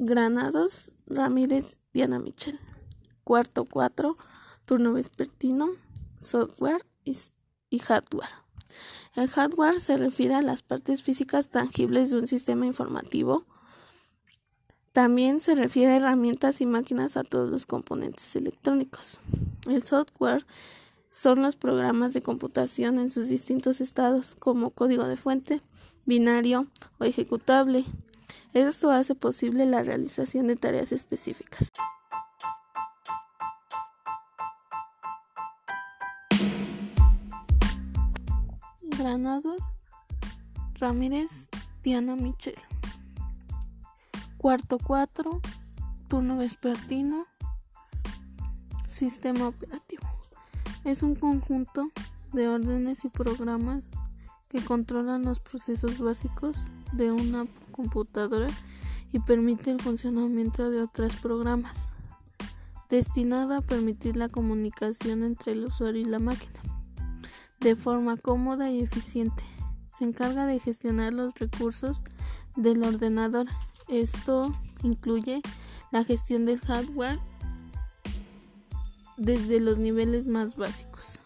Granados Ramírez Diana Michel. Cuarto 4, turno vespertino, software y hardware. El hardware se refiere a las partes físicas tangibles de un sistema informativo. También se refiere a herramientas y máquinas a todos los componentes electrónicos. El software son los programas de computación en sus distintos estados, como código de fuente, binario o ejecutable. Esto hace posible la realización de tareas específicas. Granados Ramírez Diana Michel. Cuarto 4, turno vespertino, sistema operativo. Es un conjunto de órdenes y programas que controlan los procesos básicos de una computadora y permite el funcionamiento de otros programas, destinado a permitir la comunicación entre el usuario y la máquina de forma cómoda y eficiente. Se encarga de gestionar los recursos del ordenador. Esto incluye la gestión del hardware desde los niveles más básicos.